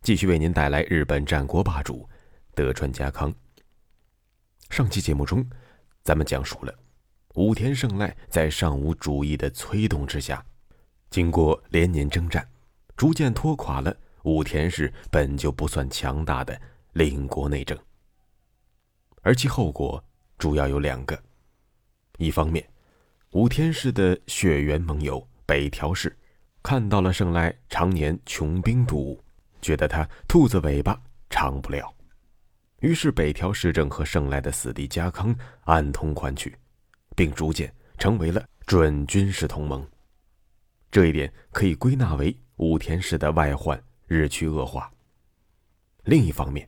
继续为您带来日本战国霸主德川家康。上期节目中，咱们讲述了武田胜赖在上武主义的催动之下，经过连年征战，逐渐拖垮了武田氏本就不算强大的领国内政。而其后果主要有两个：一方面，武田氏的血缘盟友北条氏看到了胜赖常年穷兵黩武。觉得他兔子尾巴长不了，于是北条氏政和胜赖的死敌家康暗通款曲，并逐渐成为了准军事同盟。这一点可以归纳为武田氏的外患日趋恶化。另一方面，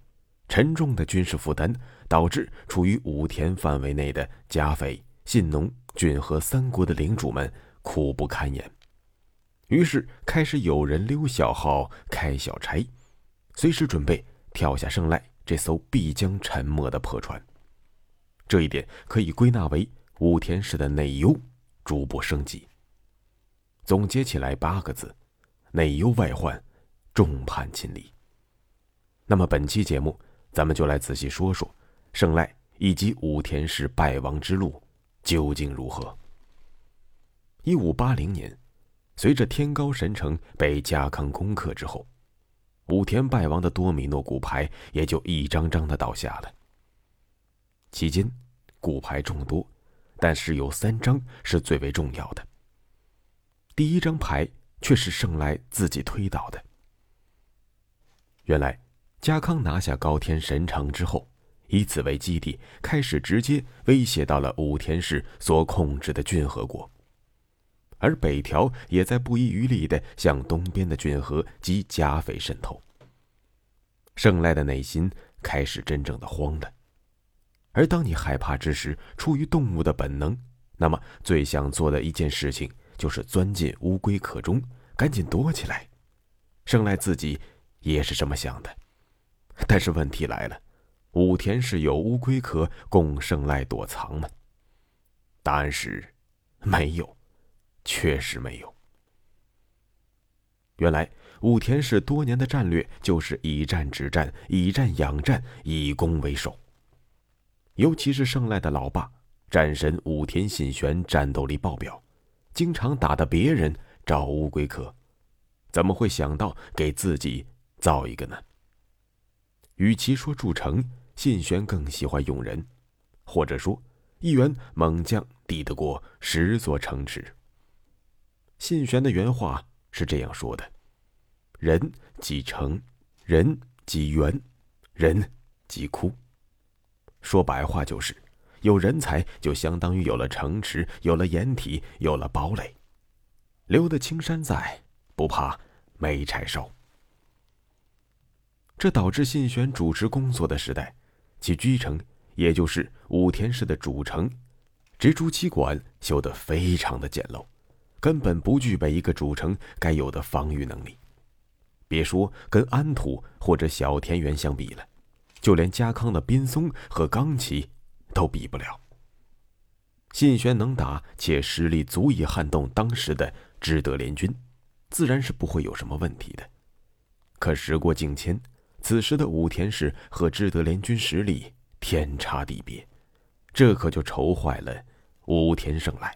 沉重的军事负担导致处于武田范围内的甲斐、信浓、骏和三国的领主们苦不堪言。于是开始有人溜小号、开小差，随时准备跳下圣赖这艘必将沉没的破船。这一点可以归纳为武田氏的内忧逐步升级。总结起来八个字：内忧外患，众叛亲离。那么本期节目，咱们就来仔细说说胜赖以及武田氏败亡之路究竟如何。一五八零年。随着天高神城被家康攻克之后，武田败亡的多米诺骨牌也就一张张的倒下了。期间，骨牌众多，但是有三张是最为重要的。第一张牌却是胜赖自己推倒的。原来，家康拿下高天神城之后，以此为基地，开始直接威胁到了武田氏所控制的骏河国。而北条也在不遗余力地向东边的骏河及加肥渗透。胜赖的内心开始真正的慌了。而当你害怕之时，出于动物的本能，那么最想做的一件事情就是钻进乌龟壳中，赶紧躲起来。胜赖自己也是这么想的。但是问题来了，武田是有乌龟壳供胜赖躲藏吗？答案是，没有。确实没有。原来武田氏多年的战略就是以战止战，以战养战，以攻为守。尤其是胜赖的老爸战神武田信玄，战斗力爆表，经常打得别人找乌龟壳，怎么会想到给自己造一个呢？与其说筑城，信玄更喜欢用人，或者说一员猛将抵得过十座城池。信玄的原话是这样说的：“人即成，人即圆，人即枯。”说白话就是，有人才就相当于有了城池，有了掩体，有了堡垒。留得青山在，不怕没柴烧。这导致信玄主持工作的时代，其居城，也就是武田氏的主城，植竹七馆修得非常的简陋。根本不具备一个主城该有的防御能力，别说跟安土或者小田园相比了，就连家康的滨松和冈崎都比不了。信玄能打，且实力足以撼动当时的知德联军，自然是不会有什么问题的。可时过境迁，此时的武田氏和知德联军实力天差地别，这可就愁坏了武田胜赖。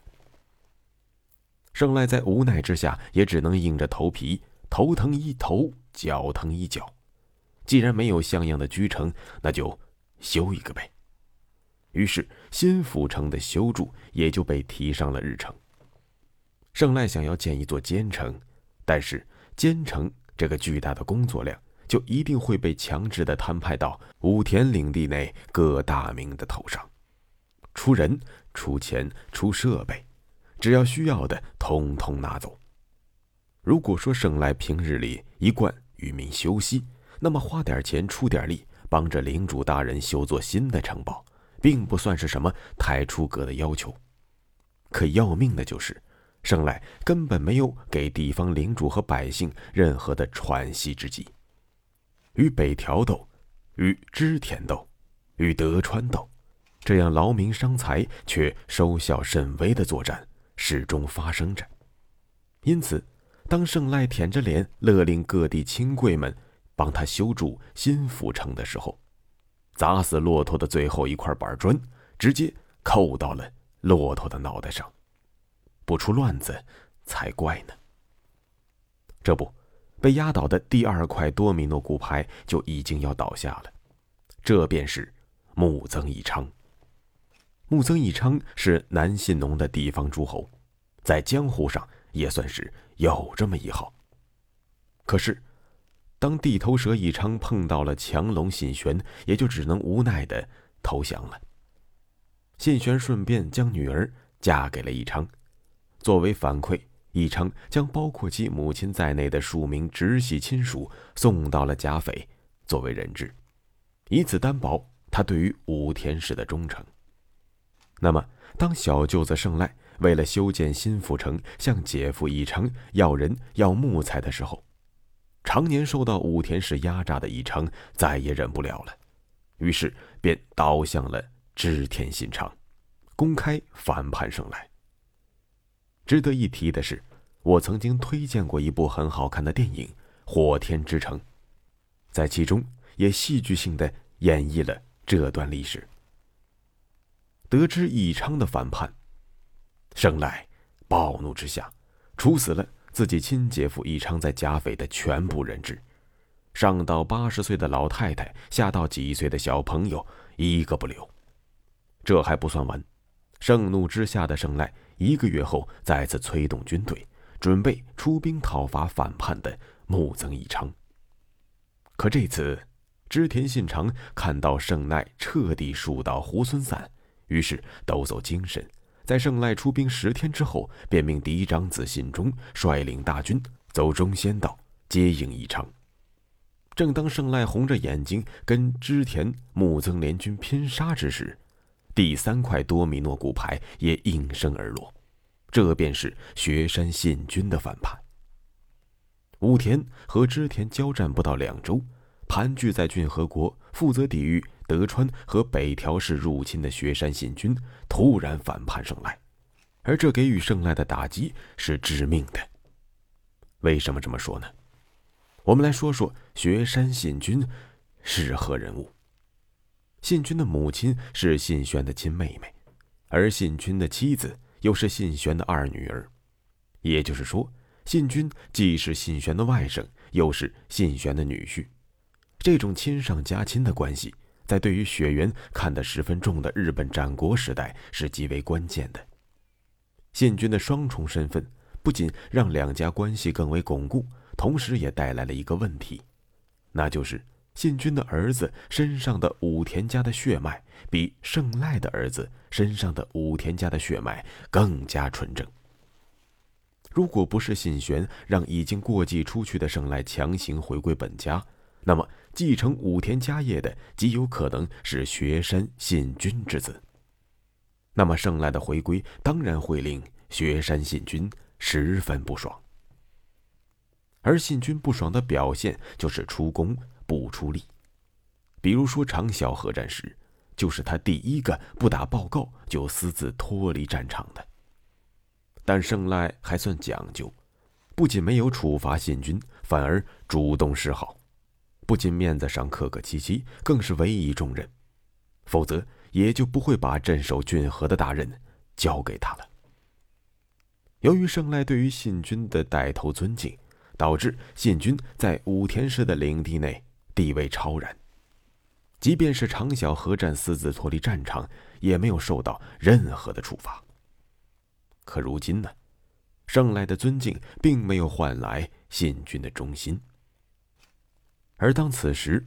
胜赖在无奈之下，也只能硬着头皮，头疼医头，脚疼医脚。既然没有像样的居城，那就修一个呗。于是新府城的修筑也就被提上了日程。胜赖想要建一座坚城，但是坚城这个巨大的工作量，就一定会被强制的摊派到武田领地内各大名的头上，出人、出钱、出设备。只要需要的，通通拿走。如果说胜赖平日里一贯与民休息，那么花点钱出点力，帮着领主大人修座新的城堡，并不算是什么太出格的要求。可要命的就是，胜赖根本没有给地方领主和百姓任何的喘息之机。与北条斗，与织田斗，与德川斗，这样劳民伤财却收效甚微的作战始终发生着。因此，当圣赖舔着脸勒令各地亲贵们帮他修筑新府城的时候，砸死骆驼的最后一块板砖，直接扣到了。骆驼的脑袋上，不出乱子才怪呢。这不，被压倒的第二块多米诺骨牌就已经要倒下了。这便是木曾义昌。木曾义昌是南信农的地方诸侯，在江湖上也算是有这么一号。可是，当地头蛇义昌碰到了强龙信玄，也就只能无奈的投降了。信玄顺便将女儿嫁给了义昌，作为反馈，义昌将包括其母亲在内的数名直系亲属送到了甲斐，作为人质，以此担保他对于武田氏的忠诚。那么，当小舅子胜赖为了修建新府城向姐夫义昌要人要木材的时候，常年受到武田氏压榨的义昌再也忍不了了，于是便倒向了。织田信长公开反叛胜赖。值得一提的是，我曾经推荐过一部很好看的电影《火天之城》，在其中也戏剧性的演绎了这段历史。得知义昌的反叛，胜赖暴怒之下，处死了自己亲姐夫义昌在甲斐的全部人质，上到八十岁的老太太，下到几岁的小朋友，一个不留。这还不算完，盛怒之下的胜赖一个月后再次催动军队，准备出兵讨伐反叛的木曾义昌。可这次，织田信长看到胜赖彻底树倒猢狲散，于是抖擞精神，在胜赖出兵十天之后，便命嫡长子信忠率领大军走中仙道接应义昌。正当胜赖红着眼睛跟织田木曾联军拼杀之时，第三块多米诺骨牌也应声而落，这便是雪山信军的反叛。武田和织田交战不到两周，盘踞在骏河国、负责抵御德川和北条氏入侵的雪山信军突然反叛胜赖，而这给予胜赖的打击是致命的。为什么这么说呢？我们来说说雪山信军是何人物。信君的母亲是信玄的亲妹妹，而信君的妻子又是信玄的二女儿，也就是说，信君既是信玄的外甥，又是信玄的女婿。这种亲上加亲的关系，在对于血缘看得十分重的日本战国时代是极为关键的。信君的双重身份不仅让两家关系更为巩固，同时也带来了一个问题，那就是。信君的儿子身上的武田家的血脉，比胜赖的儿子身上的武田家的血脉更加纯正。如果不是信玄让已经过继出去的胜赖强行回归本家，那么继承武田家业的极有可能是雪山信君之子。那么胜赖的回归当然会令雪山信君十分不爽。而信君不爽的表现就是出工。不出力，比如说长筱合战时，就是他第一个不打报告就私自脱离战场的。但胜赖还算讲究，不仅没有处罚信君，反而主动示好，不仅面子上客客气气，更是委以重任，否则也就不会把镇守郡河的大任交给他了。由于胜赖对于信君的带头尊敬，导致信君在武田氏的领地内。地位超然，即便是长小合战私自脱离战场，也没有受到任何的处罚。可如今呢，胜赖的尊敬并没有换来信君的忠心。而当此时，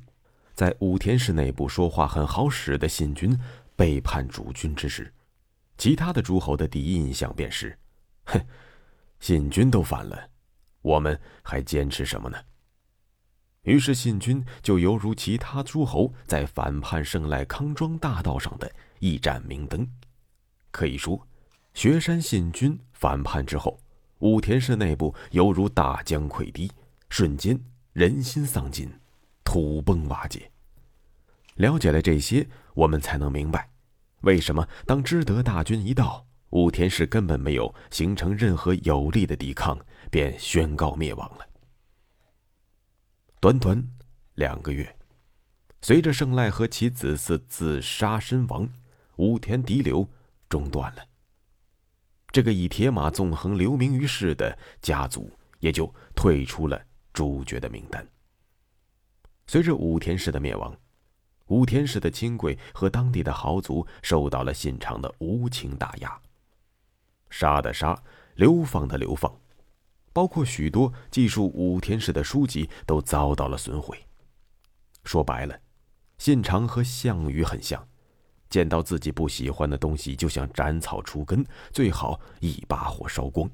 在武田氏内部说话很好使的信君背叛主君之时，其他的诸侯的第一印象便是：哼，信君都反了，我们还坚持什么呢？于是信军就犹如其他诸侯在反叛胜赖康庄大道上的一盏明灯。可以说，雪山信军反叛之后，武田氏内部犹如大江溃堤，瞬间人心丧尽，土崩瓦解。了解了这些，我们才能明白，为什么当知德大军一到，武田氏根本没有形成任何有力的抵抗，便宣告灭亡了。短短两个月，随着胜赖和其子嗣自杀身亡，武田嫡流中断了。这个以铁马纵横留名于世的家族，也就退出了主角的名单。随着武田氏的灭亡。武田氏的亲贵和当地的豪族受到了信长的无情打压，杀的杀，流放的流放，包括许多记述武田氏的书籍都遭到了损毁。说白了，信长和项羽很像，见到自己不喜欢的东西就想斩草除根，最好一把火烧光。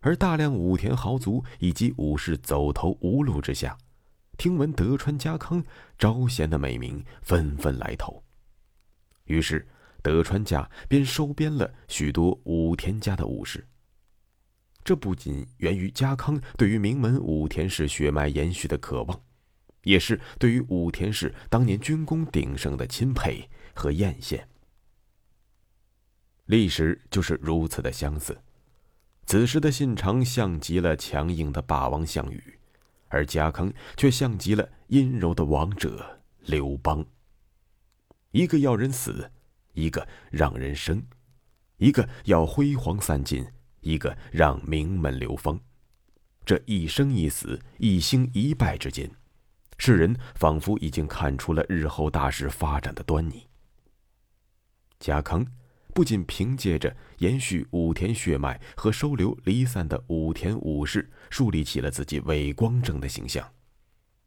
而大量武田豪族以及武士走投无路之下。听闻德川家康招贤的美名，纷纷来投。于是，德川家便收编了许多武田家的武士。这不仅源于家康对于名门武田氏血脉延续的渴望，也是对于武田氏当年军功鼎盛的钦佩和艳羡。历史就是如此的相似。此时的信长像极了强硬的霸王项羽。而家康却像极了阴柔的王者刘邦。一个要人死，一个让人生；一个要辉煌散尽，一个让名门流芳。这一生一死、一兴一败之间，世人仿佛已经看出了日后大事发展的端倪。家康。不仅凭借着延续武田血脉和收留离散的武田武士，树立起了自己伟光正的形象，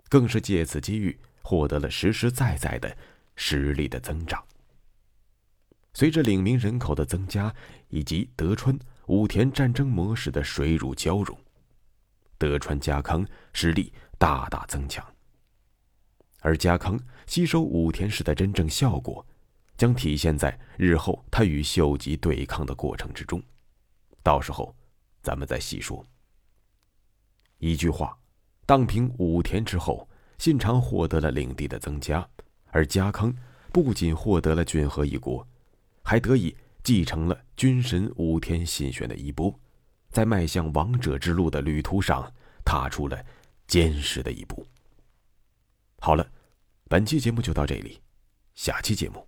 更是借此机遇获得了实实在在的实力的增长。随着领民人口的增加，以及德川武田战争模式的水乳交融，德川家康实力大大增强。而家康吸收武田氏的真正效果。将体现在日后他与秀吉对抗的过程之中，到时候咱们再细说。一句话，荡平武田之后，信长获得了领地的增加，而家康不仅获得了郡河一国，还得以继承了军神武田信玄的衣钵，在迈向王者之路的旅途上踏出了坚实的一步。好了，本期节目就到这里，下期节目。